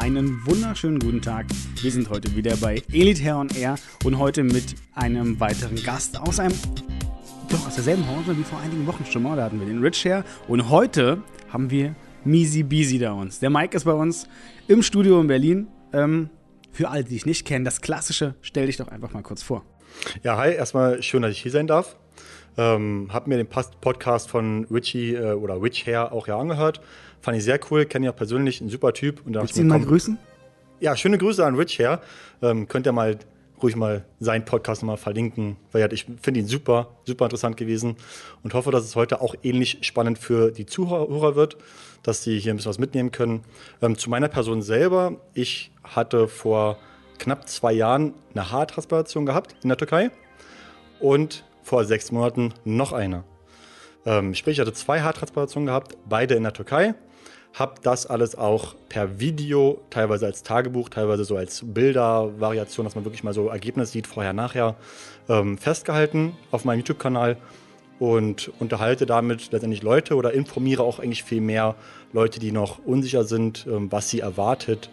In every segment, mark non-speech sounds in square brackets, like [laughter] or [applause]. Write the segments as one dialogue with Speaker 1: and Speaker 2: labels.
Speaker 1: Einen wunderschönen guten Tag. Wir sind heute wieder bei Elite on Air und heute mit einem weiteren Gast aus einem, doch aus derselben Branche wie vor einigen Wochen schon mal. Da hatten wir den Rich Hair und heute haben wir Misi Bisi da uns. Der Mike ist bei uns im Studio in Berlin. Ähm, für alle, die dich nicht kennen, das Klassische, stell dich doch einfach mal kurz vor.
Speaker 2: Ja, hi, erstmal schön, dass ich hier sein darf. Ähm, hab mir den Podcast von Richie äh, oder Rich Hair auch ja angehört. Fand ich sehr cool, kenne ihn auch persönlich, ein super Typ.
Speaker 1: Und Willst du ihn mal grüßen?
Speaker 2: Ja, schöne Grüße an Rich her. Ähm, könnt ihr mal ruhig mal seinen Podcast nochmal verlinken, weil ich finde ihn super, super interessant gewesen und hoffe, dass es heute auch ähnlich spannend für die Zuhörer wird, dass sie hier ein bisschen was mitnehmen können. Ähm, zu meiner Person selber, ich hatte vor knapp zwei Jahren eine Haartransplantation gehabt in der Türkei und vor sechs Monaten noch eine. Ähm, sprich, ich hatte zwei Haartransplantationen gehabt, beide in der Türkei habe das alles auch per Video, teilweise als Tagebuch, teilweise so als Bildervariation, dass man wirklich mal so Ergebnisse sieht, vorher, nachher, ähm, festgehalten auf meinem YouTube-Kanal und unterhalte damit letztendlich Leute oder informiere auch eigentlich viel mehr Leute, die noch unsicher sind, ähm, was sie erwartet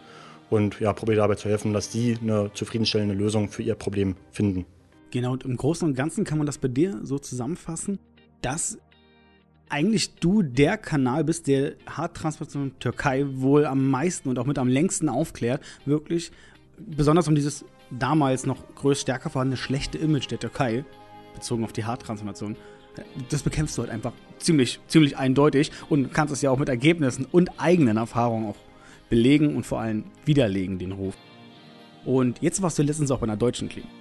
Speaker 2: und ja, probiere dabei zu helfen, dass sie eine zufriedenstellende Lösung für ihr Problem finden.
Speaker 1: Genau, und im Großen und Ganzen kann man das bei dir so zusammenfassen, dass eigentlich du der Kanal bist, der Haartransplantation Türkei wohl am meisten und auch mit am längsten aufklärt. Wirklich, besonders um dieses damals noch größt stärker vorhandene schlechte Image der Türkei, bezogen auf die Haartransplantation. Das bekämpfst du halt einfach ziemlich, ziemlich eindeutig und kannst es ja auch mit Ergebnissen und eigenen Erfahrungen auch belegen und vor allem widerlegen, den Ruf. Und jetzt warst du letztens auch bei einer deutschen Klinik.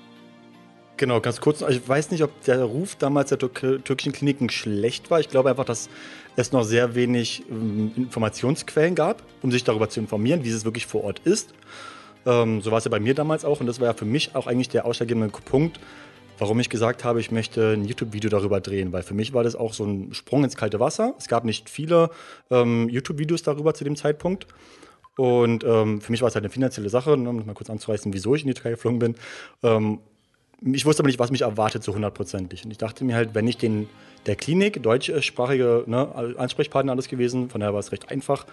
Speaker 2: Genau, ganz kurz. Ich weiß nicht, ob der Ruf damals der türkischen Kliniken schlecht war. Ich glaube einfach, dass es noch sehr wenig ähm, Informationsquellen gab, um sich darüber zu informieren, wie es wirklich vor Ort ist. Ähm, so war es ja bei mir damals auch und das war ja für mich auch eigentlich der ausschlaggebende Punkt, warum ich gesagt habe, ich möchte ein YouTube-Video darüber drehen, weil für mich war das auch so ein Sprung ins kalte Wasser. Es gab nicht viele ähm, YouTube-Videos darüber zu dem Zeitpunkt. Und ähm, für mich war es halt eine finanzielle Sache, ne, um mal kurz anzureißen, wieso ich in die Türkei geflogen bin. Ähm, ich wusste aber nicht, was mich erwartet, so hundertprozentig. Und ich dachte mir halt, wenn ich den der Klinik, deutschsprachige ne, Ansprechpartner alles gewesen, von daher war es recht einfach,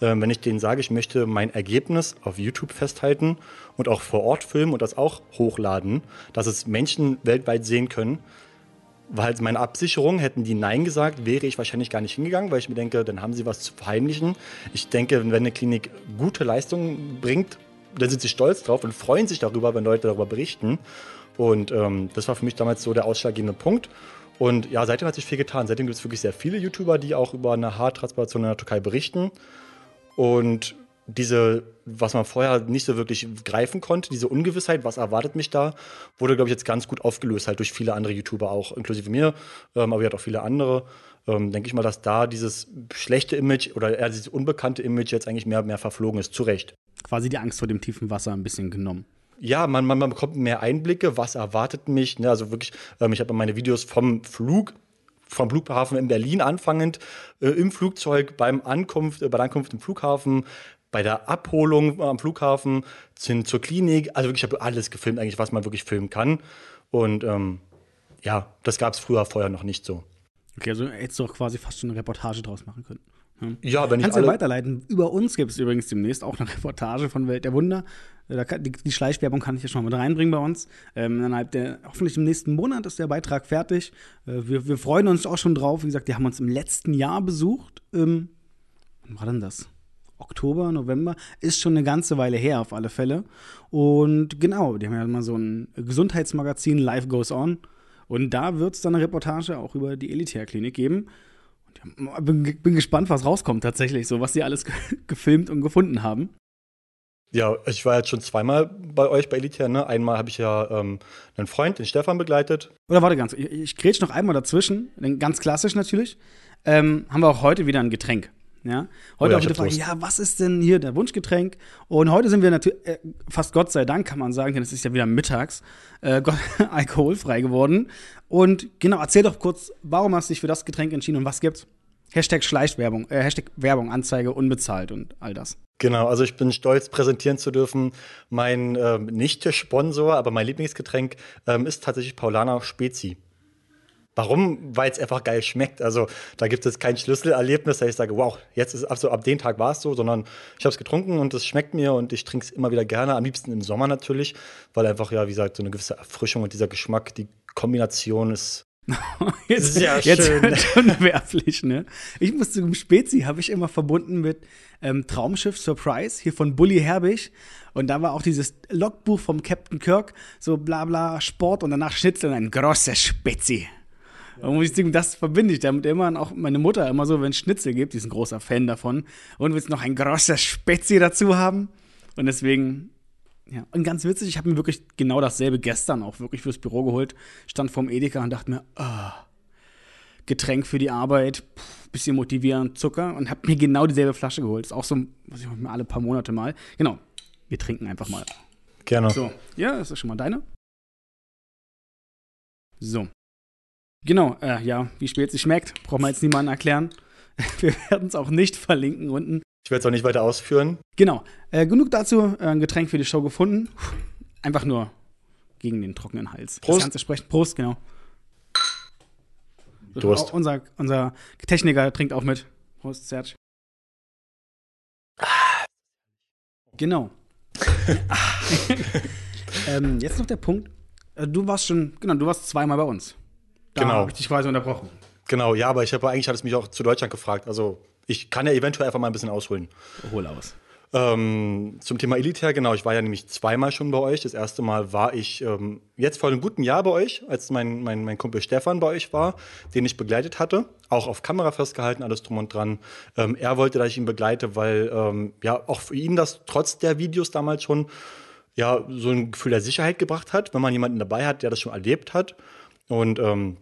Speaker 2: äh, wenn ich denen sage, ich möchte mein Ergebnis auf YouTube festhalten und auch vor Ort filmen und das auch hochladen, dass es Menschen weltweit sehen können, weil meine Absicherung, hätten die Nein gesagt, wäre ich wahrscheinlich gar nicht hingegangen, weil ich mir denke, dann haben sie was zu verheimlichen. Ich denke, wenn eine Klinik gute Leistungen bringt, dann sind sie stolz drauf und freuen sich darüber, wenn Leute darüber berichten. Und ähm, das war für mich damals so der ausschlaggebende Punkt. Und ja, seitdem hat sich viel getan. Seitdem gibt es wirklich sehr viele YouTuber, die auch über eine Haartransplantation in der Türkei berichten. Und diese, was man vorher nicht so wirklich greifen konnte, diese Ungewissheit, was erwartet mich da, wurde, glaube ich, jetzt ganz gut aufgelöst, halt durch viele andere YouTuber auch, inklusive mir, ähm, aber ja auch viele andere. Ähm, denke ich mal, dass da dieses schlechte Image oder eher dieses unbekannte Image jetzt eigentlich mehr mehr verflogen ist, zu Recht.
Speaker 1: Quasi die Angst vor dem tiefen Wasser ein bisschen genommen
Speaker 2: ja, man, man, man bekommt mehr Einblicke, was erwartet mich. Ne? Also wirklich, ähm, ich habe meine Videos vom Flug vom Flughafen in Berlin anfangend, äh, im Flugzeug, beim Ankunft, äh, bei der Ankunft im Flughafen, bei der Abholung am Flughafen, hin zur Klinik. Also wirklich, ich habe alles gefilmt, eigentlich, was man wirklich filmen kann. Und ähm, ja, das gab es früher vorher noch nicht so.
Speaker 1: Okay, also hättest du auch quasi fast schon eine Reportage draus machen können.
Speaker 2: Ja, wenn
Speaker 1: Kannst ich. Kannst du weiterleiten. Über uns gibt es übrigens demnächst auch eine Reportage von Welt der Wunder. Die, die Schleichwerbung kann ich ja schon mal mit reinbringen bei uns. Ähm, innerhalb der, hoffentlich im nächsten Monat ist der Beitrag fertig. Äh, wir, wir, freuen uns auch schon drauf. Wie gesagt, die haben uns im letzten Jahr besucht. Ähm, wann war denn das? Oktober, November, ist schon eine ganze Weile her auf alle Fälle. Und genau, die haben ja mal so ein Gesundheitsmagazin, Life Goes On. Und da wird es dann eine Reportage auch über die Elitär-Klinik geben. Bin, bin gespannt, was rauskommt tatsächlich, so was sie alles [laughs] gefilmt und gefunden haben.
Speaker 2: Ja, ich war jetzt schon zweimal bei euch bei Elitär. Ne? Einmal habe ich ja ähm, einen Freund, den Stefan, begleitet.
Speaker 1: Oder warte ganz, ich, ich grätsch noch einmal dazwischen, ganz klassisch natürlich. Ähm, haben wir auch heute wieder ein Getränk. Ja? Heute oh ja, auch wieder Frage, ja, was ist denn hier der Wunschgetränk? Und heute sind wir natürlich, äh, fast Gott sei Dank kann man sagen, denn es ist ja wieder mittags, äh, [laughs] alkoholfrei geworden. Und genau, erzähl doch kurz, warum hast du dich für das Getränk entschieden und was gibt's? Hashtag Schleichwerbung, äh, Hashtag Werbung, Anzeige, unbezahlt und all das.
Speaker 2: Genau, also ich bin stolz, präsentieren zu dürfen. Mein ähm, nicht Sponsor, aber mein Lieblingsgetränk ähm, ist tatsächlich Paulaner Spezi. Warum? Weil es einfach geil schmeckt. Also da gibt es kein Schlüsselerlebnis, dass ich sage, wow, jetzt ist also ab dem Tag war es so, sondern ich habe es getrunken und es schmeckt mir und ich trinke es immer wieder gerne. Am liebsten im Sommer natürlich, weil einfach ja, wie gesagt, so eine gewisse Erfrischung und dieser Geschmack, die Kombination ist [laughs]
Speaker 1: jetzt, Sehr jetzt schön. unwerflich, ne? Ich musste im Spezi habe ich immer verbunden mit ähm, Traumschiff Surprise hier von Bully Herbig und da war auch dieses Logbuch vom Captain Kirk so bla bla Sport und danach Schnitzel ein großer Spezi. Und muss ich sagen, das verbinde ich damit immer auch meine Mutter immer so, wenn es Schnitzel gibt, die ist ein großer Fan davon und willst noch ein großer Spezi dazu haben und deswegen ja, und ganz witzig, ich habe mir wirklich genau dasselbe gestern auch wirklich fürs Büro geholt. Stand vorm Edeka und dachte mir, oh, Getränk für die Arbeit, pff, bisschen motivierend, Zucker und habe mir genau dieselbe Flasche geholt. Ist auch so, was ich mir alle paar Monate mal. Genau, wir trinken einfach mal.
Speaker 2: Gerne.
Speaker 1: So, ja, das ist schon mal deine. So. Genau, äh, ja, wie spät sie schmeckt, braucht man jetzt niemandem erklären. [laughs] Wir werden es auch nicht verlinken unten.
Speaker 2: Ich werde es auch nicht weiter ausführen.
Speaker 1: Genau. Äh, genug dazu. Äh, ein Getränk für die Show gefunden. Einfach nur gegen den trockenen Hals.
Speaker 2: Prost. Das
Speaker 1: Ganze sprechen. Prost, genau.
Speaker 2: Durst.
Speaker 1: Unser, unser Techniker trinkt auch mit. Prost, Serge. Genau. [laughs] [laughs] ähm, jetzt noch der Punkt. Äh, du warst schon, genau, du warst zweimal bei uns.
Speaker 2: Da genau.
Speaker 1: habe ich dich quasi unterbrochen.
Speaker 2: Genau, ja, aber ich habe eigentlich hat es mich auch zu Deutschland gefragt. Also ich kann ja eventuell einfach mal ein bisschen ausholen.
Speaker 1: Hol aus.
Speaker 2: Ähm, zum Thema Elitär, genau, ich war ja nämlich zweimal schon bei euch. Das erste Mal war ich ähm, jetzt vor einem guten Jahr bei euch, als mein, mein, mein Kumpel Stefan bei euch war, den ich begleitet hatte. Auch auf Kamera festgehalten, alles drum und dran. Ähm, er wollte, dass ich ihn begleite, weil ähm, ja auch für ihn das trotz der Videos damals schon ja so ein Gefühl der Sicherheit gebracht hat, wenn man jemanden dabei hat, der das schon erlebt hat. Und ähm,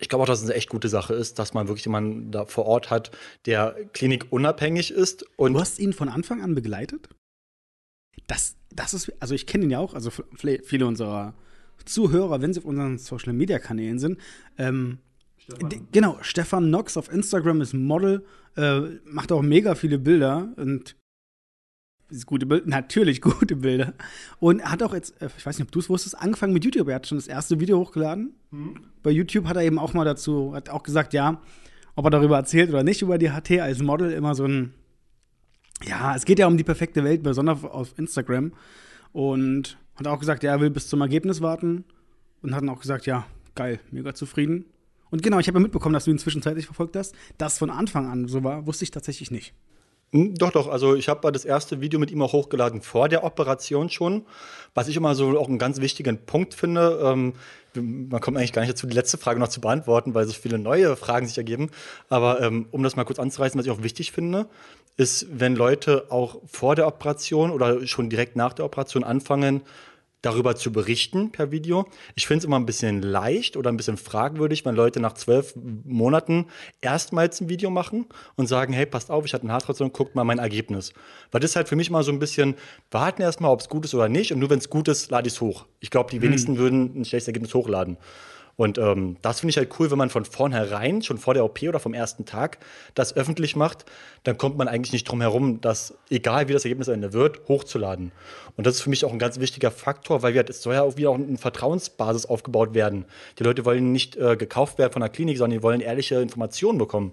Speaker 2: ich glaube auch, dass es eine echt gute Sache ist, dass man wirklich jemanden da vor Ort hat, der klinikunabhängig ist. Und
Speaker 1: du hast ihn von Anfang an begleitet? Das, das ist, also ich kenne ihn ja auch, also viele unserer Zuhörer, wenn sie auf unseren Social Media Kanälen sind. Ähm, genau, Stefan Knox auf Instagram ist Model, äh, macht auch mega viele Bilder und gute Bilder, natürlich [laughs] gute Bilder. Und er hat auch jetzt, äh, ich weiß nicht, ob du es wusstest, angefangen mit YouTube. Er hat schon das erste Video hochgeladen. Mhm. Bei YouTube hat er eben auch mal dazu, hat auch gesagt, ja, ob er darüber erzählt oder nicht, über die HT als Model, immer so ein, ja, es geht ja um die perfekte Welt, besonders auf Instagram. Und hat auch gesagt, ja, er will bis zum Ergebnis warten. Und hat dann auch gesagt, ja, geil, mega zufrieden. Und genau, ich habe ja mitbekommen, dass du ihn zwischenzeitlich verfolgt hast. Das von Anfang an so war, wusste ich tatsächlich nicht.
Speaker 2: Hm, doch, doch. Also ich habe das erste Video mit ihm auch hochgeladen vor der Operation schon. Was ich immer so auch einen ganz wichtigen Punkt finde. Ähm, man kommt eigentlich gar nicht dazu, die letzte Frage noch zu beantworten, weil so viele neue Fragen sich ergeben. Aber ähm, um das mal kurz anzureißen, was ich auch wichtig finde, ist, wenn Leute auch vor der Operation oder schon direkt nach der Operation anfangen, darüber zu berichten per Video. Ich finde es immer ein bisschen leicht oder ein bisschen fragwürdig, wenn Leute nach zwölf Monaten erstmals ein Video machen und sagen, hey, passt auf, ich hatte eine Haartransplantation, guckt mal mein Ergebnis. Weil das ist halt für mich mal so ein bisschen, warten erstmal, ob es gut ist oder nicht und nur wenn es gut ist, lade ich es hoch. Ich glaube, die wenigsten mhm. würden ein schlechtes Ergebnis hochladen. Und ähm, das finde ich halt cool, wenn man von vornherein, schon vor der OP oder vom ersten Tag, das öffentlich macht, dann kommt man eigentlich nicht drum herum, das, egal wie das Ergebnis am Ende wird, hochzuladen. Und das ist für mich auch ein ganz wichtiger Faktor, weil wir, es soll ja auch wieder auch eine Vertrauensbasis aufgebaut werden. Die Leute wollen nicht äh, gekauft werden von der Klinik, sondern die wollen ehrliche Informationen bekommen.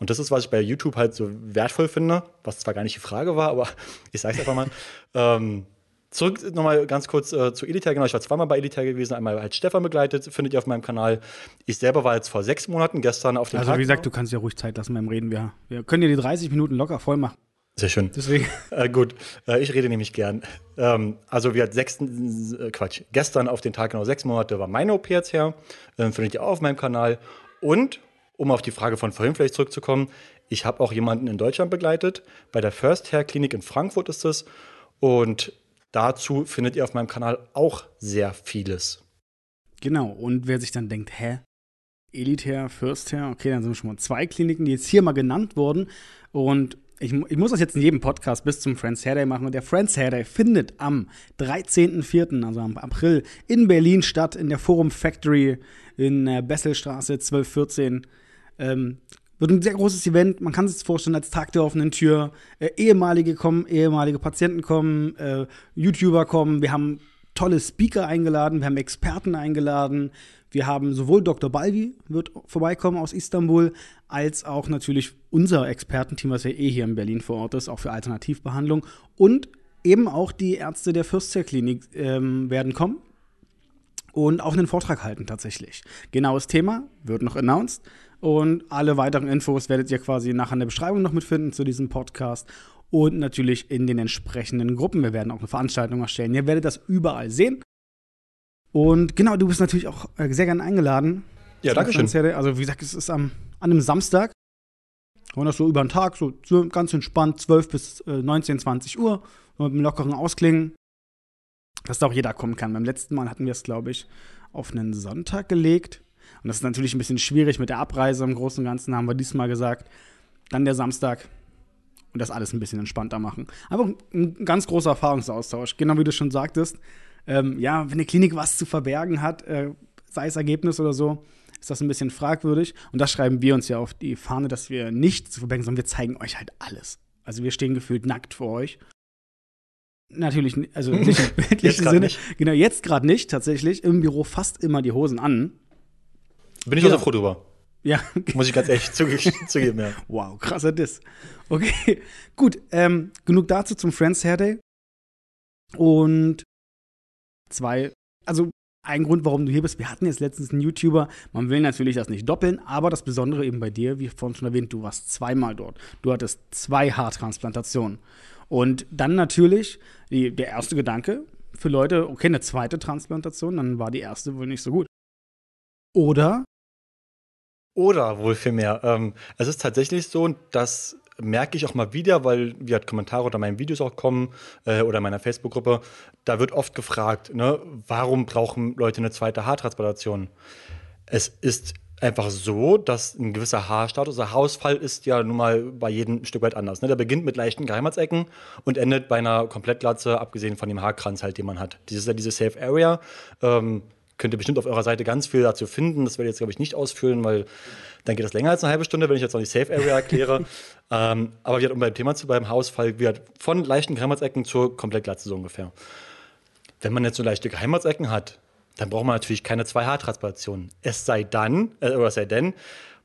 Speaker 2: Und das ist, was ich bei YouTube halt so wertvoll finde, was zwar gar nicht die Frage war, aber [laughs] ich sage es einfach mal. ähm, Zurück nochmal ganz kurz äh, zu Elitair. Genau, ich war zweimal bei Elitair gewesen. Einmal als Stefan begleitet, findet ihr auf meinem Kanal. Ich selber war jetzt vor sechs Monaten, gestern auf dem
Speaker 1: Also, Tag wie gesagt, du kannst ja ruhig Zeit lassen beim Reden. Wir, wir können dir die 30 Minuten locker voll machen.
Speaker 2: Sehr schön.
Speaker 1: Deswegen. [laughs]
Speaker 2: Äh, gut, äh, ich rede nämlich gern. Ähm, also, wir hatten sechs, äh, Quatsch, gestern auf den Tag genau sechs Monate war meine OP jetzt her. Ähm, findet ihr auch auf meinem Kanal. Und, um auf die Frage von vorhin vielleicht zurückzukommen, ich habe auch jemanden in Deutschland begleitet. Bei der First Hair Klinik in Frankfurt ist es. Und Dazu findet ihr auf meinem Kanal auch sehr vieles.
Speaker 1: Genau, und wer sich dann denkt, hä? Elitär, Fürstherr, okay, dann sind schon mal zwei Kliniken, die jetzt hier mal genannt wurden. Und ich, ich muss das jetzt in jedem Podcast bis zum Friends Hair Day machen. Und der Friends Hair Day findet am 13.04., also am April, in Berlin statt, in der Forum Factory in der Besselstraße 1214. Ähm, wird ein sehr großes Event. Man kann sich das vorstellen als Tag der offenen Tür. Äh, ehemalige kommen, ehemalige Patienten kommen, äh, YouTuber kommen. Wir haben tolle Speaker eingeladen, wir haben Experten eingeladen. Wir haben sowohl Dr. Balvi wird vorbeikommen aus Istanbul, als auch natürlich unser Expertenteam, was ja eh hier in Berlin vor Ort ist, auch für Alternativbehandlung. Und eben auch die Ärzte der Fürstzer-Klinik ähm, werden kommen und auch einen Vortrag halten tatsächlich. Genaues Thema wird noch announced und alle weiteren Infos werdet ihr quasi nachher in der Beschreibung noch mitfinden zu diesem Podcast und natürlich in den entsprechenden Gruppen. Wir werden auch eine Veranstaltung erstellen. Ihr werdet das überall sehen. Und genau, du bist natürlich auch äh, sehr gerne eingeladen.
Speaker 2: Ja, danke schön.
Speaker 1: Also wie gesagt, es ist am, an einem Samstag. Und das so über den Tag, so, ganz entspannt, 12 bis äh, 19, 20 Uhr, mit einem lockeren Ausklingen, dass da auch jeder kommen kann. Beim letzten Mal hatten wir es, glaube ich, auf einen Sonntag gelegt. Und das ist natürlich ein bisschen schwierig mit der Abreise. Im Großen und Ganzen haben wir diesmal gesagt, dann der Samstag und das alles ein bisschen entspannter machen. Aber ein ganz großer Erfahrungsaustausch. Genau wie du schon sagtest, ähm, ja, wenn eine Klinik was zu verbergen hat, äh, sei es Ergebnis oder so, ist das ein bisschen fragwürdig. Und das schreiben wir uns ja auf die Fahne, dass wir nicht zu verbergen, sondern wir zeigen euch halt alles. Also wir stehen gefühlt nackt vor euch. Natürlich, also [laughs] nicht im bildlichen Sinne. Nicht. Genau, jetzt gerade nicht, tatsächlich. Im Büro fast immer die Hosen an.
Speaker 2: Bin ich ja. also froh drüber.
Speaker 1: Ja.
Speaker 2: Muss ich ganz ehrlich [laughs] zugeben, ja.
Speaker 1: Wow, krasser Diss. Okay, [laughs] gut. Ähm, genug dazu zum Friends Hair Day. Und zwei, also ein Grund, warum du hier bist. Wir hatten jetzt letztens einen YouTuber. Man will natürlich das nicht doppeln, aber das Besondere eben bei dir, wie vorhin schon erwähnt, du warst zweimal dort. Du hattest zwei Haartransplantationen. Und dann natürlich die, der erste Gedanke für Leute, okay, eine zweite Transplantation, dann war die erste wohl nicht so gut. Oder?
Speaker 2: Oder wohl viel mehr. Ähm, es ist tatsächlich so, dass merke ich auch mal wieder, weil wie halt Kommentare unter meinen Videos auch kommen äh, oder in meiner Facebook-Gruppe, da wird oft gefragt, ne, warum brauchen Leute eine zweite Haartransplantation? Es ist einfach so, dass ein gewisser Haarstatus, der Haarausfall ist ja nun mal bei jedem ein Stück weit anders. Ne? Der beginnt mit leichten Geheimratsecken und endet bei einer Komplettglatze, abgesehen von dem Haarkranz halt, den man hat. Dieses ist ja diese Safe Area. Ähm, könnt ihr bestimmt auf eurer Seite ganz viel dazu finden. Das werde ich jetzt, glaube ich, nicht ausfüllen, weil dann geht das länger als eine halbe Stunde, wenn ich jetzt noch die Safe Area erkläre. [laughs] ähm, aber wir um beim Thema zu bleiben, Haarausfall wird von leichten Geheimratsecken zur Komplettglatze so ungefähr. Wenn man jetzt so leichte Geheimratsecken hat, dann braucht man natürlich keine zwei Haartransplantationen. Es sei dann, äh, oder es sei denn,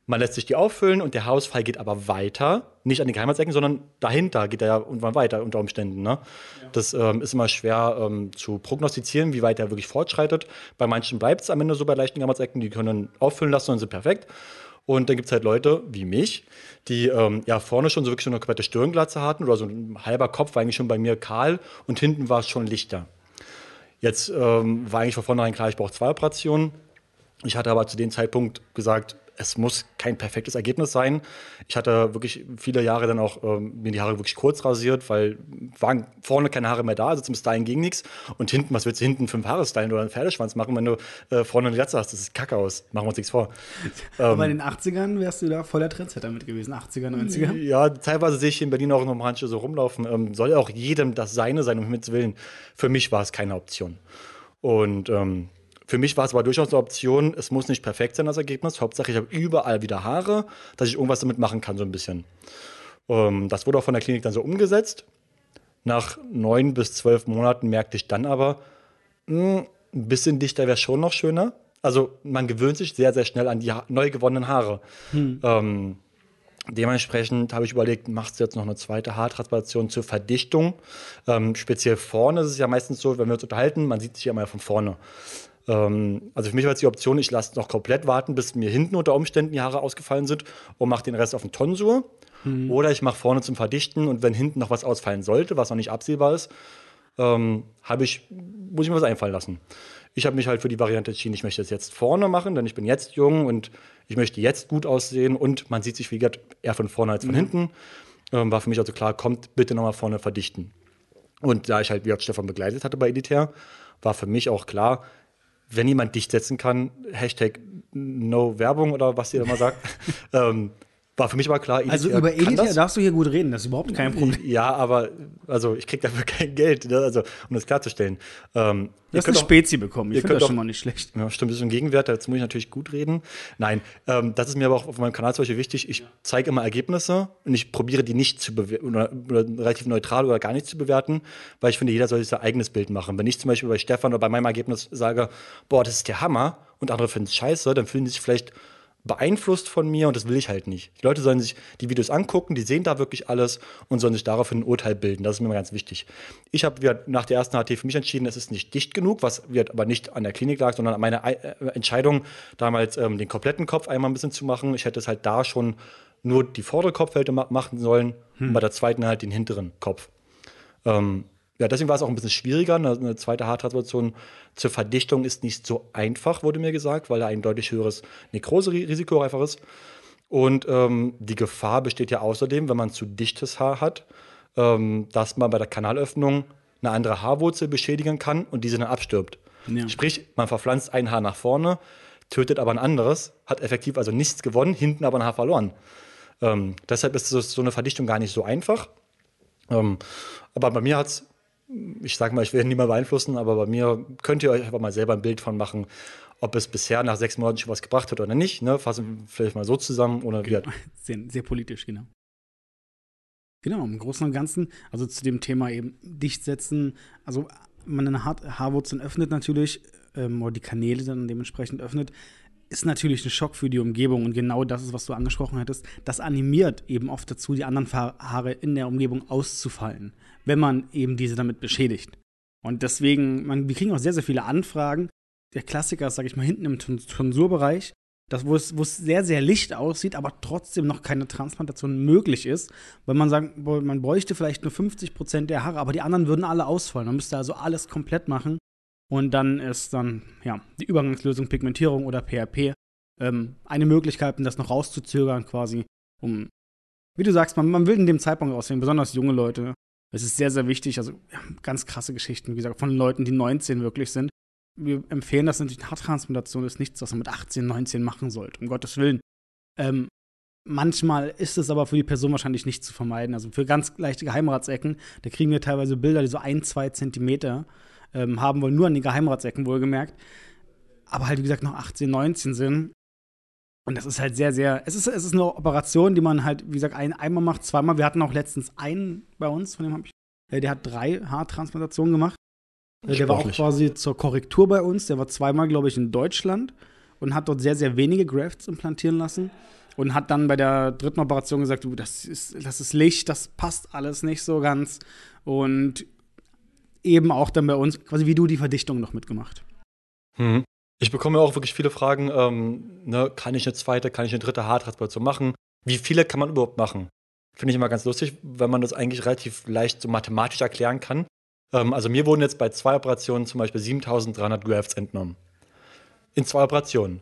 Speaker 2: man lässt sich die auffüllen und der Haarausfall geht aber weiter, nicht an die Geheimratsecken, sondern dahinter geht er ja irgendwann weiter unter Umständen. Ne? Ja. Das ähm, ist immer schwer ähm, zu prognostizieren, wie weit er wirklich fortschreitet. Bei manchen bleibt es am Ende so bei leichten Geheimratsecken, die können auffüllen lassen und sind perfekt. Und dann gibt es halt Leute wie mich, die ähm, ja vorne schon so wirklich eine komplette Stirnglatze hatten oder so ein halber Kopf war eigentlich schon bei mir kahl und hinten war es schon lichter. Jetzt ähm, war eigentlich von vornherein klar, ich brauche zwei Operationen. Ich hatte aber zu dem Zeitpunkt gesagt, es muss kein perfektes Ergebnis sein. Ich hatte wirklich viele Jahre dann auch ähm, mir die Haare wirklich kurz rasiert, weil waren vorne keine Haare mehr da, also zum Stylen ging nichts. Und hinten, was willst du hinten fünf Haare stylen oder einen Pferdeschwanz machen, wenn du äh, vorne eine Glatze hast? Das sieht kacke aus. Machen wir uns nichts vor. [laughs]
Speaker 1: Aber ähm, in den 80ern wärst du da voller Trendsetter mit gewesen, 80er, 90er?
Speaker 2: Ja, teilweise sehe ich in Berlin auch noch manche so rumlaufen. Ähm, soll auch jedem das Seine sein, um Himmels Willen. Für mich war es keine Option. Und ähm, für mich war es aber durchaus eine Option, es muss nicht perfekt sein, das Ergebnis. Hauptsache, ich habe überall wieder Haare, dass ich irgendwas damit machen kann, so ein bisschen. Ähm, das wurde auch von der Klinik dann so umgesetzt. Nach neun bis zwölf Monaten merkte ich dann aber, mh, hm, ein bisschen dichter wäre schon noch schöner. Also man gewöhnt sich sehr, sehr schnell an die ha neu gewonnenen Haare. Hm. Ähm, dementsprechend habe ich überlegt, machst du jetzt noch eine zweite Haartransplantation zur Verdichtung? Ähm, speziell vorne ist es ja meistens so, wenn wir uns unterhalten, man sieht sich ja mal von vorne. Ähm, also für mich war jetzt die Option, ich lasse noch komplett warten, bis mir hinten unter Umständen die Haare ausgefallen sind und mache den Rest auf den Tonsur. Mhm. Oder ich mache vorne zum Verdichten und wenn hinten noch was ausfallen sollte, was noch nicht absehbar ist, ähm, ich, muss ich mir was einfallen lassen. Ich habe mich halt für die Variante entschieden, ich möchte es jetzt vorne machen, denn ich bin jetzt jung und ich möchte jetzt gut aussehen und man sieht sich, wie gesagt, eher von vorne als von mhm. hinten. Ähm, war für mich also klar, kommt bitte nochmal vorne verdichten. Und da ich halt, wie auch Stefan begleitet hatte bei Editär, war für mich auch klar, wenn jemand dicht setzen kann, Hashtag No Werbung oder was ihr immer sagt, [laughs] ähm, War für mich aber klar,
Speaker 1: Edith Also über Edith darfst du hier gut reden, das ist überhaupt kein Problem.
Speaker 2: Ja, aber also ich krieg dafür [laughs] kein Geld, ne? also um das klarzustellen.
Speaker 1: Ähm, du hast eine Spezi bekommen, ich finde das schon mal nicht schlecht.
Speaker 2: Ja, stimmt, das ist ein Gegenwert, dazu muss ich natürlich gut reden. Nein, ähm, das ist mir aber auch auf meinem Kanal zum Beispiel wichtig. Ich zeige immer Ergebnisse und ich probiere die nicht zu bewerten oder, oder, relativ neutral oder gar nicht zu bewerten, weil ich finde, jeder soll sich sein eigenes Bild machen. Wenn ich zum Beispiel bei Stefan oder bei meinem Ergebnis sage, boah, das ist der Hammer und andere finden es scheiße, dann fühlen sie sich vielleicht beeinflusst von mir und das will ich halt nicht. Die Leute sollen sich die Videos angucken, die sehen da wirklich alles und sollen sich daraufhin ein Urteil bilden. Das ist mir mal ganz wichtig. Ich habe nach der ersten HT für mich entschieden, es ist nicht dicht genug, was wird aber nicht an der Klinik lag, sondern an meiner äh, Entscheidung, damals ähm, den kompletten Kopf einmal ein bisschen zu machen. Ich hätte es halt da schon nur die vordere Kopfhälfte machen sollen hm. und bei der zweiten halt den hinteren Kopf. Ähm, ja, deswegen war es auch ein bisschen schwieriger. Eine, eine zweite Haartransplantation zur Verdichtung ist nicht so einfach, wurde mir gesagt, weil da ein deutlich höheres Nekroserisiko einfach ist. Und ähm, die Gefahr besteht ja außerdem, wenn man zu dichtes Haar hat, ähm, dass man bei der Kanalöffnung eine andere Haarwurzel beschädigen kann und diese dann abstirbt. Ja. Sprich, man verpflanzt ein Haar nach vorne, tötet aber ein anderes, hat effektiv also nichts gewonnen, hinten aber ein Haar verloren. Ähm, deshalb ist so eine Verdichtung gar nicht so einfach. Ähm, aber bei mir hat es ich sage mal, ich werde niemand beeinflussen, aber bei mir könnt ihr euch einfach mal selber ein Bild von machen, ob es bisher nach sechs Monaten schon was gebracht hat oder nicht. Ne? Fassen wir vielleicht mal so zusammen. Oder
Speaker 1: genau. [laughs] sehr, sehr politisch, genau. Genau, im Großen und Ganzen, also zu dem Thema eben dichtsetzen, also man eine Haarwurzeln öffnet natürlich, ähm, oder die Kanäle dann dementsprechend öffnet, ist natürlich ein Schock für die Umgebung und genau das ist, was du angesprochen hattest. Das animiert eben oft dazu, die anderen Haare in der Umgebung auszufallen wenn man eben diese damit beschädigt. Und deswegen, man, wir kriegen auch sehr, sehr viele Anfragen. Der Klassiker ist, sage ich mal, hinten im Tonsurbereich, das, wo, es, wo es sehr, sehr licht aussieht, aber trotzdem noch keine Transplantation möglich ist, weil man sagt, man bräuchte vielleicht nur 50 Prozent der Haare, aber die anderen würden alle ausfallen. Man müsste also alles komplett machen. Und dann ist dann, ja, die Übergangslösung Pigmentierung oder PRP ähm, eine Möglichkeit, um das noch rauszuzögern quasi, um, wie du sagst, man, man will in dem Zeitpunkt aussehen, besonders junge Leute, es ist sehr, sehr wichtig. Also ganz krasse Geschichten, wie gesagt, von Leuten, die 19 wirklich sind. Wir empfehlen das natürlich, Haartransplantation ist nichts, was man mit 18, 19 machen sollte, um Gottes Willen. Ähm, manchmal ist es aber für die Person wahrscheinlich nicht zu vermeiden. Also für ganz leichte Geheimratsecken, da kriegen wir teilweise Bilder, die so ein, zwei Zentimeter ähm, haben wollen, nur an den Geheimratsecken wohlgemerkt. Aber halt, wie gesagt, noch 18, 19 sind. Und das ist halt sehr, sehr. Es ist, es ist eine Operation, die man halt, wie gesagt, ein, einmal macht, zweimal. Wir hatten auch letztens einen bei uns, von dem habe ich. Äh, der hat drei Haartransplantationen gemacht. Äh, der war auch quasi zur Korrektur bei uns. Der war zweimal, glaube ich, in Deutschland und hat dort sehr, sehr wenige Grafts implantieren lassen. Und hat dann bei der dritten Operation gesagt, du, das ist, das ist Licht, das passt alles nicht so ganz. Und eben auch dann bei uns, quasi wie du, die Verdichtung noch mitgemacht.
Speaker 2: Mhm. Ich bekomme auch wirklich viele Fragen, ähm, ne, kann ich eine zweite, kann ich eine dritte Haartransplantation machen? Wie viele kann man überhaupt machen? Finde ich immer ganz lustig, wenn man das eigentlich relativ leicht so mathematisch erklären kann. Ähm, also mir wurden jetzt bei zwei Operationen zum Beispiel 7300 Grafts entnommen. In zwei Operationen.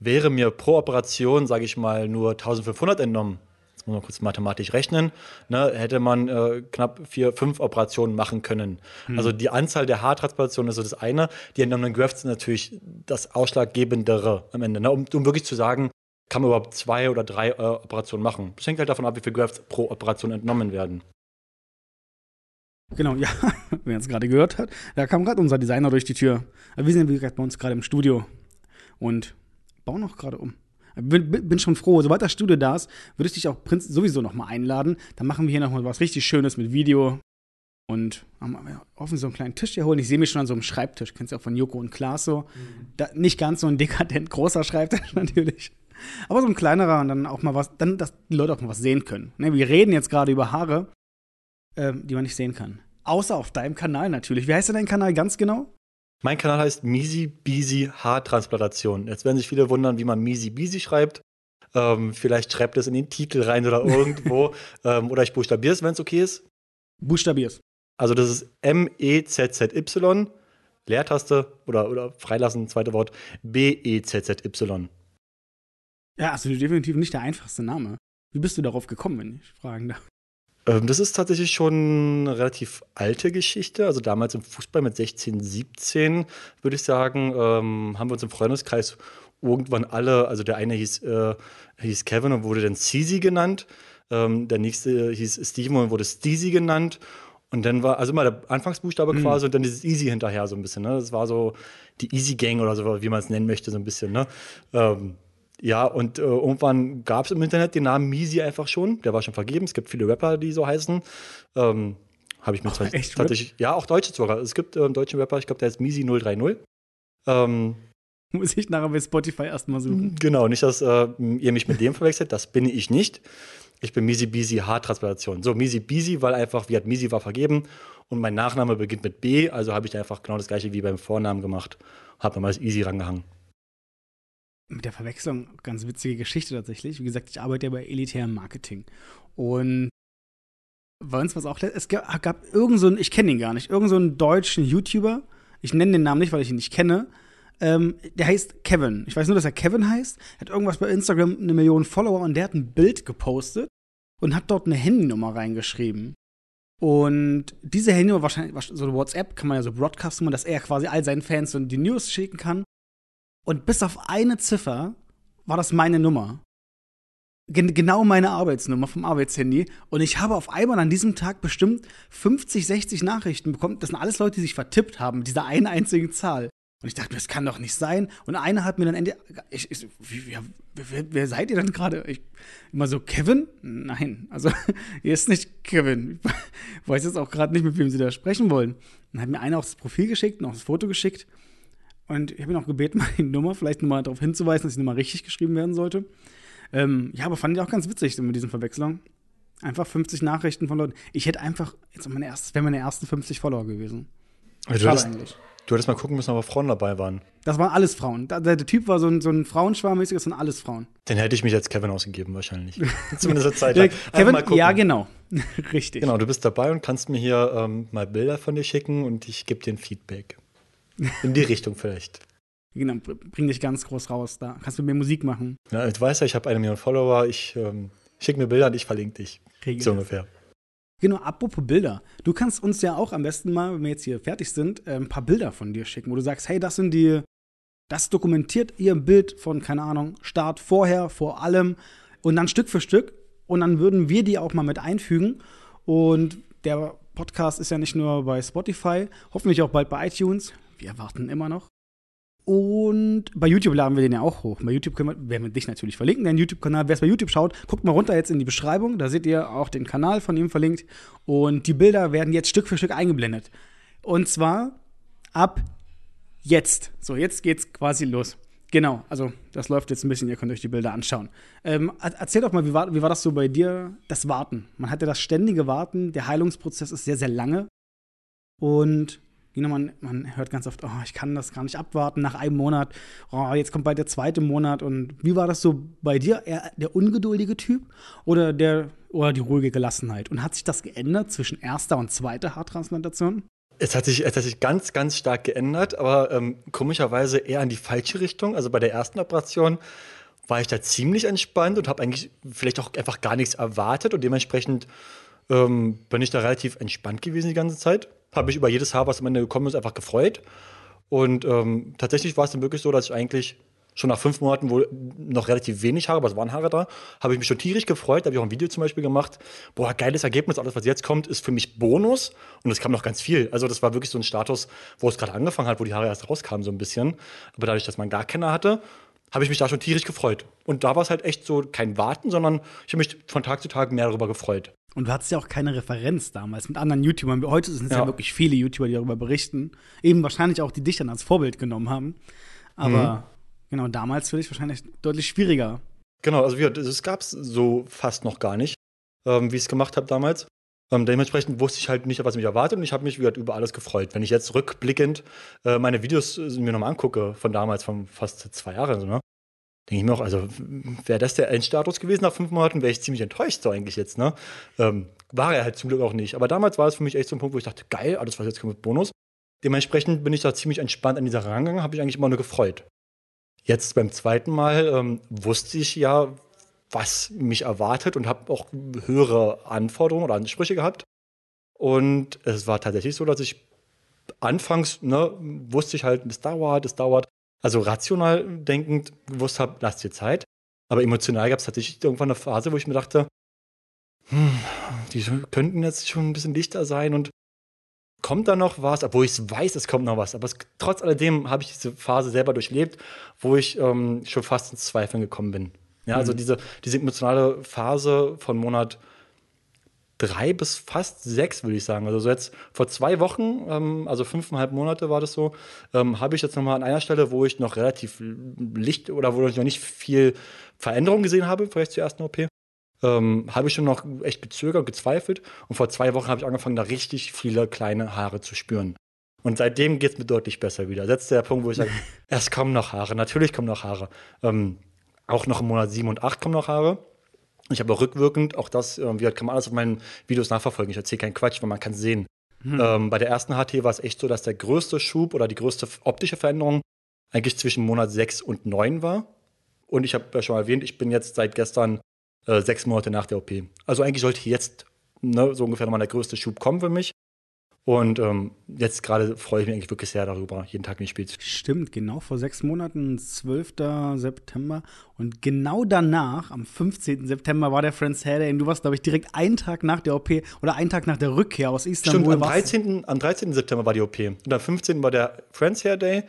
Speaker 2: Wäre mir pro Operation, sage ich mal, nur 1500 entnommen, muss man kurz mathematisch rechnen, ne, hätte man äh, knapp vier, fünf Operationen machen können. Hm. Also die Anzahl der Haartransplantationen ist so das eine. Die entnommenen Grafts sind natürlich das Ausschlaggebendere am Ende. Ne? Um, um, wirklich zu sagen, kann man überhaupt zwei oder drei äh, Operationen machen. Das hängt halt davon ab, wie viele Grafts pro Operation entnommen werden.
Speaker 1: Genau, ja, [laughs] wer es gerade gehört hat, da kam gerade unser Designer durch die Tür. Wir sind, wie gesagt, bei uns gerade im Studio und bauen noch gerade um. Bin, bin, schon froh. Sobald das Studio da ist, würde ich dich auch sowieso noch mal einladen. Dann machen wir hier noch mal was richtig Schönes mit Video. Und hoffen so einen kleinen Tisch hier holen. Ich sehe mich schon an so einem Schreibtisch. Kennst du auch von Joko und Klaas so. Mhm. Da, nicht ganz so ein dekadent großer Schreibtisch [laughs] natürlich. Aber so ein kleinerer und dann auch mal was, dann, dass die Leute auch mal was sehen können. Ne, wir reden jetzt gerade über Haare, äh, die man nicht sehen kann. Außer auf deinem Kanal natürlich. Wie heißt denn dein Kanal ganz genau?
Speaker 2: Mein Kanal heißt Misi Bisi Haartransplantation. Jetzt werden sich viele wundern, wie man Misi Bisi schreibt. Ähm, vielleicht schreibt es in den Titel rein oder [laughs] irgendwo. ähm, oder ich buchstabiere es, wenn es okay ist.
Speaker 1: Buchstabier's.
Speaker 2: Also das ist M-E-Z-Z-Y, Leertaste oder, oder freilassen, zweite Wort, B-E-Z-Z-Y.
Speaker 1: Ja, also definitiv nicht der einfachste Name. Wie bist du darauf gekommen, wenn ich fragen darf?
Speaker 2: Ähm, das ist tatsächlich schon eine relativ alte Geschichte. Also damals im Fußball mit 16, 17, würde ich sagen, ähm, haben wir uns im Freundeskreis irgendwann alle, also der eine hieß, äh, hieß Kevin und wurde dann Ceesy genannt. Ähm, der nächste hieß Steven und wurde Steezy genannt. Und dann war, also immer der Anfangsbuchstabe mhm. quasi und dann dieses Easy hinterher so ein bisschen. Ne? Das war so die Easy Gang oder so, wie man es nennen möchte, so ein bisschen. Ne? Ähm, ja, und äh, irgendwann gab es im Internet den Namen Measy einfach schon. Der war schon vergeben. Es gibt viele Rapper, die so heißen. Ähm, Habe ich mir oh, echt, tatsächlich. Ja, auch Deutsche sogar. Es gibt äh, einen deutschen Rapper, ich glaube, der heißt Measy 030. Ähm,
Speaker 1: Muss ich nachher bei Spotify erstmal suchen.
Speaker 2: Genau, nicht, dass äh, ihr mich mit dem verwechselt. Das bin ich nicht. Ich bin Misi Bisi Haartransplantation. So, Misi Bisi, weil einfach, wie hat Misi war vergeben und mein Nachname beginnt mit B, also habe ich einfach genau das gleiche wie beim Vornamen gemacht. Habe nochmal das Easy rangehangen.
Speaker 1: Mit der Verwechslung, ganz witzige Geschichte tatsächlich. Wie gesagt, ich arbeite ja bei elitärem Marketing. Und bei uns war es auch, es gab, gab irgend so ich kenne ihn gar nicht, irgend so deutschen YouTuber, ich nenne den Namen nicht, weil ich ihn nicht kenne, ähm, der heißt Kevin. Ich weiß nur, dass er Kevin heißt. Hat irgendwas bei Instagram eine Million Follower und der hat ein Bild gepostet und hat dort eine Handynummer reingeschrieben. Und diese Handynummer, wahrscheinlich, so eine WhatsApp, kann man ja so broadcasten, dass er quasi all seinen Fans so die News schicken kann. Und bis auf eine Ziffer war das meine Nummer. Gen genau meine Arbeitsnummer vom Arbeitshandy. Und ich habe auf einmal an diesem Tag bestimmt 50, 60 Nachrichten bekommen. Das sind alles Leute, die sich vertippt haben, dieser einen einzigen Zahl. Und ich dachte, das kann doch nicht sein. Und einer hat mir dann Ende. Ich, ich, wie, wer, wer, seid ihr denn gerade? Immer so, Kevin? Nein, also [laughs] hier ist nicht Kevin. Ich weiß jetzt auch gerade nicht, mit wem sie da sprechen wollen. Dann hat mir einer auch das Profil geschickt, noch das Foto geschickt. Und ich habe ihn auch gebeten, [laughs] meine Nummer vielleicht nochmal darauf hinzuweisen, dass die Nummer richtig geschrieben werden sollte. Ähm, ja, aber fand ich auch ganz witzig mit diesen Verwechslungen. Einfach 50 Nachrichten von Leuten. Ich hätte einfach, jetzt meine erste, wären meine ersten 50 Follower gewesen.
Speaker 2: Also Schade eigentlich. Du hättest mal gucken müssen, ob Frauen dabei waren.
Speaker 1: Das waren alles Frauen. Der, der Typ war so ein, so ein Frauenschwarmäßiger, das sind alles Frauen.
Speaker 2: Den hätte ich mich als Kevin ausgegeben, wahrscheinlich. [laughs] Zumindest eine Zeit lang.
Speaker 1: Kevin, ja, genau. [laughs] Richtig.
Speaker 2: Genau, du bist dabei und kannst mir hier ähm, mal Bilder von dir schicken und ich gebe dir ein Feedback. In die Richtung vielleicht.
Speaker 1: Genau, bring dich ganz groß raus. Da kannst du mir Musik machen.
Speaker 2: Ja, ich weiß ja, ich habe eine Million Follower. Ich ähm, schicke mir Bilder und ich verlinke dich. Regel. So ungefähr.
Speaker 1: Genau, apropos Bilder. Du kannst uns ja auch am besten mal, wenn wir jetzt hier fertig sind, äh, ein paar Bilder von dir schicken, wo du sagst, hey, das sind die, das dokumentiert ihr Bild von, keine Ahnung, Start vorher, vor allem und dann Stück für Stück und dann würden wir die auch mal mit einfügen und der Podcast ist ja nicht nur bei Spotify, hoffentlich auch bald bei iTunes. Wir warten immer noch. Und bei YouTube laden wir den ja auch hoch. Bei YouTube wir, werden wir dich natürlich verlinken, deinen YouTube-Kanal. Wer es bei YouTube schaut, guckt mal runter jetzt in die Beschreibung. Da seht ihr auch den Kanal von ihm verlinkt. Und die Bilder werden jetzt Stück für Stück eingeblendet. Und zwar ab jetzt. So, jetzt geht's quasi los. Genau, also das läuft jetzt ein bisschen, ihr könnt euch die Bilder anschauen. Ähm, erzähl doch mal, wie war, wie war das so bei dir, das Warten? Man hatte das ständige Warten, der Heilungsprozess ist sehr, sehr lange. Und Genau, man, man hört ganz oft, oh, ich kann das gar nicht abwarten nach einem Monat. Oh, jetzt kommt bald der zweite Monat. Und wie war das so bei dir? Eher der ungeduldige Typ oder, der, oder die ruhige Gelassenheit? Und hat sich das geändert zwischen erster und zweiter Haartransplantation?
Speaker 2: Es hat, sich, es hat sich ganz, ganz stark geändert, aber ähm, komischerweise eher in die falsche Richtung. Also bei der ersten Operation war ich da ziemlich entspannt und habe eigentlich vielleicht auch einfach gar nichts erwartet und dementsprechend ähm, bin ich da relativ entspannt gewesen die ganze Zeit habe mich über jedes Haar, was am Ende gekommen ist, einfach gefreut. Und ähm, tatsächlich war es dann wirklich so, dass ich eigentlich schon nach fünf Monaten, wo noch relativ wenig Haare, aber es waren Haare da, habe ich mich schon tierisch gefreut. Da habe ich auch ein Video zum Beispiel gemacht. Boah, geiles Ergebnis, alles, was jetzt kommt, ist für mich Bonus. Und es kam noch ganz viel. Also, das war wirklich so ein Status, wo es gerade angefangen hat, wo die Haare erst rauskamen, so ein bisschen. Aber dadurch, dass man gar keine hatte, habe ich mich da schon tierisch gefreut. Und da war es halt echt so kein Warten, sondern ich habe mich von Tag zu Tag mehr darüber gefreut.
Speaker 1: Und du hattest ja auch keine Referenz damals mit anderen YouTubern. Heute sind es ja. ja. wirklich viele YouTuber, die darüber berichten. Eben wahrscheinlich auch die dich dann als Vorbild genommen haben. Aber mhm. genau, damals für dich wahrscheinlich deutlich schwieriger.
Speaker 2: Genau, also es gab es so fast noch gar nicht, ähm, wie ich es gemacht habe damals. Ähm, dementsprechend wusste ich halt nicht, was mich erwartet und ich habe mich wieder über alles gefreut. Wenn ich jetzt rückblickend äh, meine Videos äh, mir nochmal angucke, von damals, von fast zwei Jahren, so, ne? denke ich mir auch, also wäre das der Endstatus gewesen nach fünf Monaten, wäre ich ziemlich enttäuscht so eigentlich jetzt. Ne? Ähm, war er halt zum Glück auch nicht. Aber damals war es für mich echt so ein Punkt, wo ich dachte, geil, alles was jetzt kommt mit Bonus. Dementsprechend bin ich da ziemlich entspannt an dieser Sache rangegangen, habe ich eigentlich immer nur gefreut. Jetzt beim zweiten Mal ähm, wusste ich ja, was mich erwartet und habe auch höhere Anforderungen oder Ansprüche gehabt. Und es war tatsächlich so, dass ich anfangs, ne, wusste ich halt, es dauert, es dauert. Also rational denkend gewusst habe, lass dir Zeit. Aber emotional gab es tatsächlich irgendwann eine Phase, wo ich mir dachte, hm, die könnten jetzt schon ein bisschen dichter sein und kommt da noch was, obwohl ich weiß, es kommt noch was. Aber es, trotz alledem habe ich diese Phase selber durchlebt, wo ich ähm, schon fast ins Zweifeln gekommen bin. Ja, also mhm. diese, diese emotionale Phase von Monat drei bis fast sechs, würde ich sagen. Also so jetzt vor zwei Wochen, ähm, also fünfeinhalb Monate war das so, ähm, habe ich jetzt nochmal an einer Stelle, wo ich noch relativ Licht oder wo ich noch nicht viel Veränderung gesehen habe, vielleicht zur ersten OP, ähm, habe ich schon noch echt gezögert und gezweifelt. Und vor zwei Wochen habe ich angefangen, da richtig viele kleine Haare zu spüren. Und seitdem geht es mir deutlich besser wieder. Jetzt der Punkt, wo ich sage, [laughs] es kommen noch Haare, natürlich kommen noch Haare. Ähm, auch noch im Monat 7 und 8 kommen noch Haare. Ich habe auch rückwirkend, auch das, äh, wie kann man alles auf meinen Videos nachverfolgen. Ich erzähle keinen Quatsch, weil man kann es sehen. Hm. Ähm, bei der ersten HT war es echt so, dass der größte Schub oder die größte optische Veränderung eigentlich zwischen Monat 6 und 9 war. Und ich habe ja schon erwähnt, ich bin jetzt seit gestern äh, sechs Monate nach der OP. Also eigentlich sollte jetzt ne, so ungefähr nochmal der größte Schub kommen für mich. Und ähm, jetzt gerade freue ich mich eigentlich wirklich sehr darüber, jeden Tag in Spiel zu
Speaker 1: Stimmt, genau vor sechs Monaten, 12. September. Und genau danach, am 15. September, war der Friends Hair Day. Und du warst, glaube ich, direkt einen Tag nach der OP oder einen Tag nach der Rückkehr aus Istanbul.
Speaker 2: Stimmt, am 13. am 13. September war die OP. Und am 15. war der Friends Hair Day.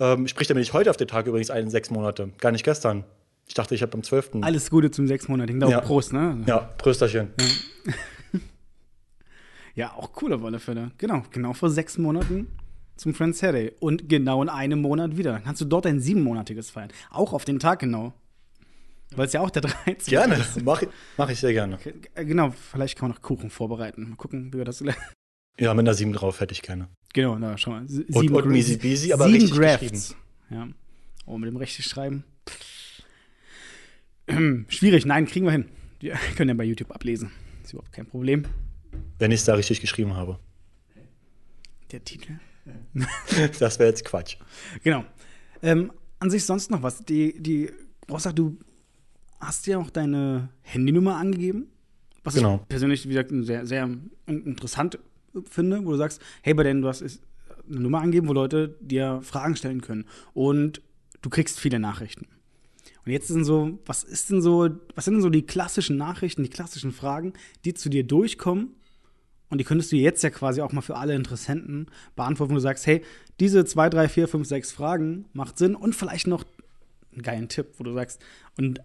Speaker 2: Ähm, sprich, da bin ich heute auf den Tag übrigens ein, sechs Monate. Gar nicht gestern. Ich dachte, ich habe am 12.
Speaker 1: Alles Gute zum sechsmonatigen.
Speaker 2: Ja.
Speaker 1: Prost, ne?
Speaker 2: Ja, Prösterchen.
Speaker 1: Ja. [laughs] ja, auch cool auf alle Fälle. Genau, genau vor sechs Monaten zum Friends Hair Day. Und genau in einem Monat wieder. Dann kannst du dort ein siebenmonatiges feiern. Auch auf den Tag genau. Weil es ja auch der [laughs] 13.
Speaker 2: Gerne, mache mach ich sehr gerne.
Speaker 1: Äh, genau, vielleicht kann man noch Kuchen vorbereiten. Mal gucken, wie wir das [laughs]
Speaker 2: Ja, mit einer 7 drauf hätte ich gerne.
Speaker 1: Genau, na, schau mal.
Speaker 2: Sieben und, und Easy Beasy, aber richtig Grafts.
Speaker 1: Ja. Oh, mit dem richtig schreiben. [clears throat] Schwierig, nein, kriegen wir hin. Wir [laughs] können ja bei YouTube ablesen. Ist überhaupt kein Problem.
Speaker 2: Wenn ich es da richtig geschrieben habe.
Speaker 1: Der Titel? [laughs]
Speaker 2: das wäre jetzt Quatsch.
Speaker 1: Genau. Ähm, an sich sonst noch was. Die, die, Rossach, du hast ja auch deine Handynummer angegeben. Was genau. ich persönlich, wie gesagt, sehr, sehr interessant finde, wo du sagst, hey, bei denen, du hast eine Nummer angegeben, wo Leute dir Fragen stellen können. Und du kriegst viele Nachrichten. Und jetzt sind so, was ist denn so, was sind denn so die klassischen Nachrichten, die klassischen Fragen, die zu dir durchkommen? Und die könntest du jetzt ja quasi auch mal für alle Interessenten beantworten, wo du sagst, hey, diese zwei, drei, vier, fünf, sechs Fragen macht Sinn und vielleicht noch einen geilen Tipp, wo du sagst, und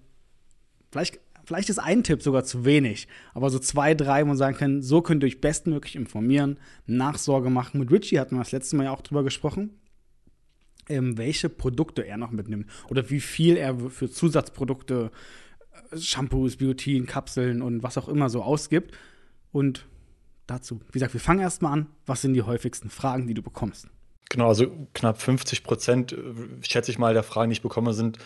Speaker 1: vielleicht, vielleicht ist ein Tipp sogar zu wenig, aber so zwei, drei, wo man sagen kann, so könnt ihr euch bestmöglich informieren, Nachsorge machen. Mit Richie hatten wir das letzte Mal ja auch drüber gesprochen ähm, welche Produkte er noch mitnimmt oder wie viel er für Zusatzprodukte, äh, Shampoos, Biotin, Kapseln und was auch immer so ausgibt. Und dazu, wie gesagt, wir fangen erstmal an. Was sind die häufigsten Fragen, die du bekommst?
Speaker 2: Genau, also knapp 50 Prozent, äh, schätze ich mal, der Fragen, die ich bekomme, sind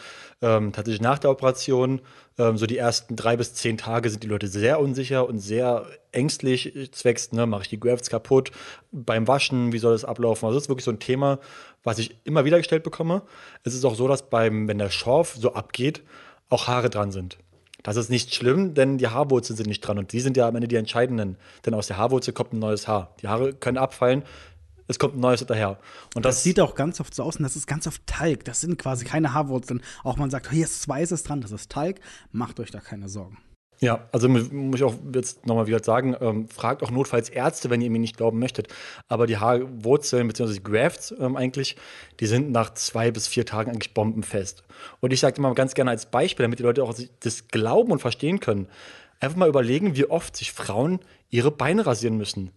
Speaker 2: ähm, tatsächlich nach der Operation. Ähm, so die ersten drei bis zehn Tage sind die Leute sehr unsicher und sehr ängstlich. Zwecks, ne, mache ich die Grafts kaputt? Beim Waschen, wie soll das ablaufen? Also das ist wirklich so ein Thema, was ich immer wieder gestellt bekomme. Es ist auch so, dass beim, wenn der Schorf so abgeht, auch Haare dran sind. Das ist nicht schlimm, denn die Haarwurzeln sind nicht dran und die sind ja am Ende die entscheidenden. Denn aus der Haarwurzel kommt ein neues Haar. Die Haare können abfallen, es kommt ein neues hinterher.
Speaker 1: Und das, das, sieht auch ganz oft so aus und das ist ganz oft Talg. Das sind quasi keine Haarwurzeln. Auch man sagt, hier ist Weißes dran, das ist Talg. Macht euch da keine Sorgen.
Speaker 2: Ja, also muss ich auch jetzt nochmal wieder sagen, ähm, fragt auch notfalls Ärzte, wenn ihr mir nicht glauben möchtet. Aber die Haarwurzeln bzw. die Grafts ähm, eigentlich, die sind nach zwei bis vier Tagen eigentlich bombenfest. Und ich sage immer ganz gerne als Beispiel, damit die Leute auch das glauben und verstehen können, einfach mal überlegen, wie oft sich Frauen ihre Beine rasieren müssen.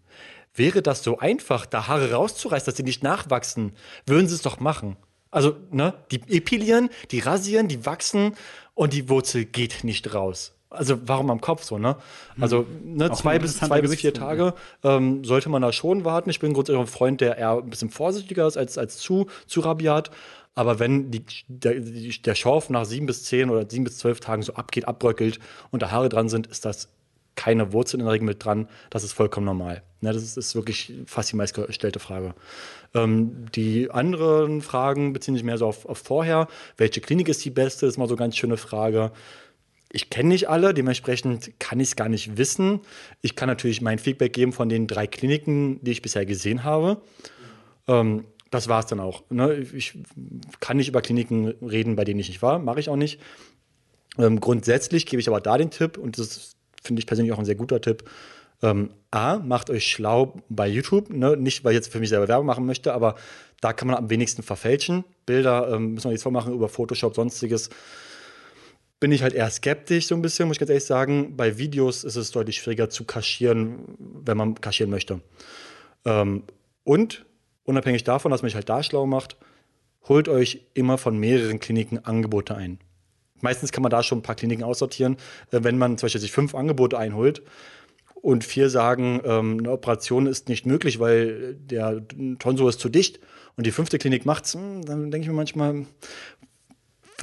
Speaker 2: Wäre das so einfach, da Haare rauszureißen, dass sie nicht nachwachsen, würden sie es doch machen. Also, ne, die epilieren, die rasieren, die wachsen und die Wurzel geht nicht raus. Also warum am Kopf so, ne? Also ne, zwei bis zwei bis vier Tage ähm, sollte man da schon warten. Ich bin grundsätzlich ein Freund, der eher ein bisschen vorsichtiger ist als, als zu, zu rabiat. Aber wenn die, der, der Schorf nach sieben bis zehn oder sieben bis zwölf Tagen so abgeht, abbröckelt und da Haare dran sind, ist das keine Wurzeln in der Regel mit dran. Das ist vollkommen normal. Ne, das ist, ist, wirklich fast die meistgestellte Frage. Ähm, die anderen Fragen beziehen sich mehr so auf, auf vorher. Welche Klinik ist die beste? Das ist mal so eine ganz schöne Frage. Ich kenne nicht alle, dementsprechend kann ich es gar nicht wissen. Ich kann natürlich mein Feedback geben von den drei Kliniken, die ich bisher gesehen habe. Ähm, das war es dann auch. Ne? Ich kann nicht über Kliniken reden, bei denen ich nicht war, mache ich auch nicht. Ähm, grundsätzlich gebe ich aber da den Tipp, und das finde ich persönlich auch ein sehr guter Tipp. Ähm, A, macht euch schlau bei YouTube, ne? nicht weil ich jetzt für mich selber Werbung machen möchte, aber da kann man am wenigsten verfälschen. Bilder ähm, müssen wir jetzt vormachen über Photoshop, sonstiges. Bin ich halt eher skeptisch, so ein bisschen, muss ich ganz ehrlich sagen. Bei Videos ist es deutlich schwieriger zu kaschieren, wenn man kaschieren möchte. Ähm, und unabhängig davon, dass man sich halt da schlau macht, holt euch immer von mehreren Kliniken Angebote ein. Meistens kann man da schon ein paar Kliniken aussortieren. Äh, wenn man zum Beispiel sich fünf Angebote einholt und vier sagen, ähm, eine Operation ist nicht möglich, weil der Tonsor ist zu dicht und die fünfte Klinik macht's, hm, dann denke ich mir manchmal,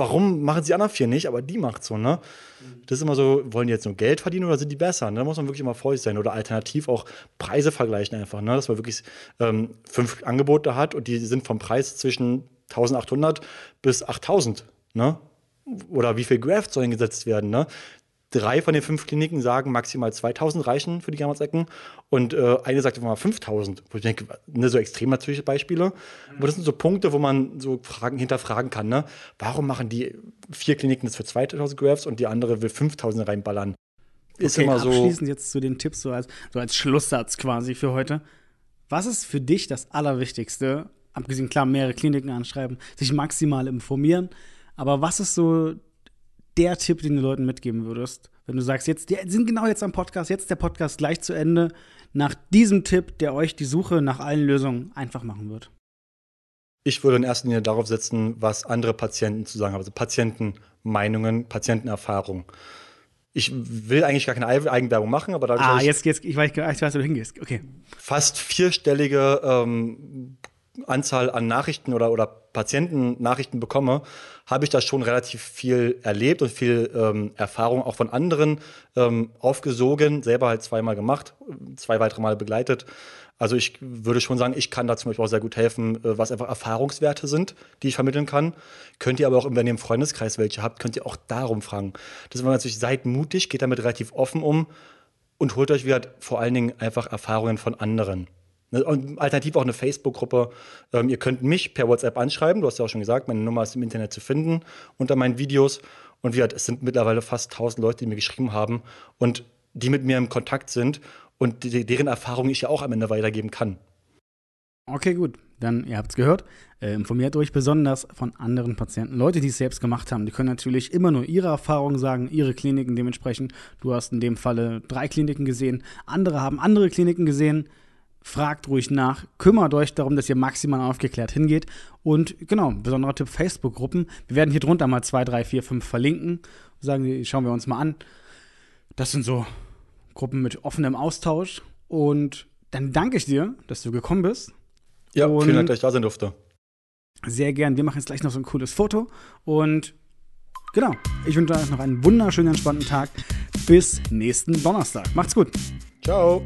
Speaker 2: warum machen sie die anderen vier nicht, aber die macht so, ne? Das ist immer so, wollen die jetzt nur Geld verdienen oder sind die besser? Ne? Da muss man wirklich immer vorsichtig sein. Oder alternativ auch Preise vergleichen einfach, ne? Dass man wirklich ähm, fünf Angebote hat und die sind vom Preis zwischen 1800 bis 8000, ne? Oder wie viel Graft sollen gesetzt werden, ne? Drei von den fünf Kliniken sagen, maximal 2000 reichen für die Gammazecken und äh, eine sagt mal 5000. Wo ich denke, ne, so extrem natürlich Beispiele. Aber das sind so Punkte, wo man so Fragen hinterfragen kann. Ne? Warum machen die vier Kliniken das für 2000 Grafts und die andere will 5000 reinballern?
Speaker 1: Ist okay, immer so. Abschließend jetzt zu den Tipps, so als, so als Schlusssatz quasi für heute. Was ist für dich das Allerwichtigste? Abgesehen, klar, mehrere Kliniken anschreiben, sich maximal informieren. Aber was ist so der Tipp, den du Leuten mitgeben würdest? Wenn du sagst, jetzt, die sind genau jetzt am Podcast, jetzt der Podcast gleich zu Ende, nach diesem Tipp, der euch die Suche nach allen Lösungen einfach machen wird.
Speaker 2: Ich würde in erster Linie darauf setzen, was andere Patienten zu sagen haben, also Patientenmeinungen, Patientenerfahrungen. Ich will eigentlich gar keine Eigenwerbung machen, aber
Speaker 1: dadurch. Ah, jetzt, jetzt, ich weiß, ich weiß, wo du hingehst. Okay.
Speaker 2: Fast vierstellige ähm, Anzahl an Nachrichten oder, oder Patientennachrichten bekomme, habe ich da schon relativ viel erlebt und viel ähm, Erfahrung auch von anderen ähm, aufgesogen, selber halt zweimal gemacht, zwei weitere Mal begleitet. Also ich würde schon sagen, ich kann da zum Beispiel auch sehr gut helfen, äh, was einfach Erfahrungswerte sind, die ich vermitteln kann. Könnt ihr aber auch, wenn ihr im Freundeskreis welche habt, könnt ihr auch darum fragen. Das ist natürlich, seid mutig, geht damit relativ offen um und holt euch wieder vor allen Dingen einfach Erfahrungen von anderen. Ne, und alternativ auch eine Facebook-Gruppe. Ähm, ihr könnt mich per WhatsApp anschreiben. Du hast ja auch schon gesagt, meine Nummer ist im Internet zu finden unter meinen Videos. Und wie es sind mittlerweile fast 1000 Leute, die mir geschrieben haben und die mit mir im Kontakt sind und die, deren Erfahrungen ich ja auch am Ende weitergeben kann.
Speaker 1: Okay, gut. Dann, ihr habt es gehört, äh, informiert euch besonders von anderen Patienten. Leute, die es selbst gemacht haben, die können natürlich immer nur ihre Erfahrungen sagen, ihre Kliniken dementsprechend. Du hast in dem Falle drei Kliniken gesehen, andere haben andere Kliniken gesehen fragt ruhig nach, kümmert euch darum, dass ihr maximal aufgeklärt hingeht. Und genau, besonderer Tipp: Facebook-Gruppen. Wir werden hier drunter mal zwei, drei, vier, fünf verlinken. Sagen, schauen wir uns mal an. Das sind so Gruppen mit offenem Austausch. Und dann danke ich dir, dass du gekommen bist.
Speaker 2: Ja, und vielen Dank, dass ich da sein durfte.
Speaker 1: Sehr gern. Wir machen jetzt gleich noch so ein cooles Foto. Und genau, ich wünsche euch noch einen wunderschönen, entspannten Tag. Bis nächsten Donnerstag. Macht's gut.
Speaker 2: Ciao.